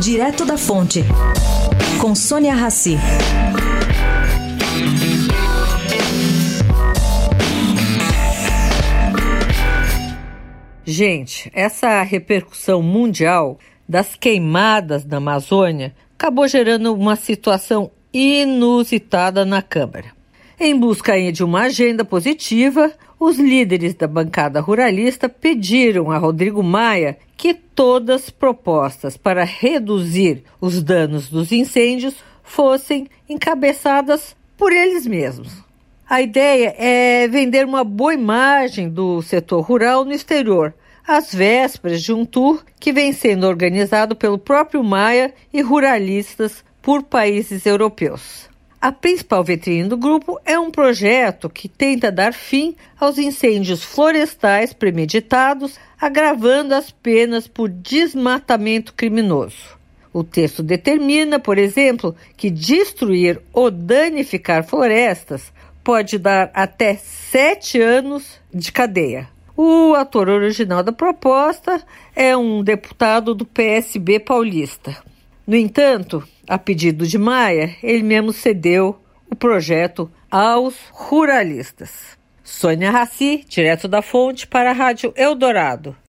Direto da Fonte, com Sônia Rassi. Gente, essa repercussão mundial das queimadas na Amazônia acabou gerando uma situação inusitada na Câmara. Em busca de uma agenda positiva, os líderes da bancada ruralista pediram a Rodrigo Maia que todas as propostas para reduzir os danos dos incêndios fossem encabeçadas por eles mesmos. A ideia é vender uma boa imagem do setor rural no exterior, às vésperas de um tour que vem sendo organizado pelo próprio Maia e ruralistas por países europeus. A principal vitrine do grupo é um projeto que tenta dar fim aos incêndios florestais premeditados, agravando as penas por desmatamento criminoso. O texto determina, por exemplo, que destruir ou danificar florestas pode dar até sete anos de cadeia. O ator original da proposta é um deputado do PSB paulista. No entanto, a pedido de Maia, ele mesmo cedeu o projeto aos ruralistas. Sônia Raci, direto da fonte para a Rádio Eldorado.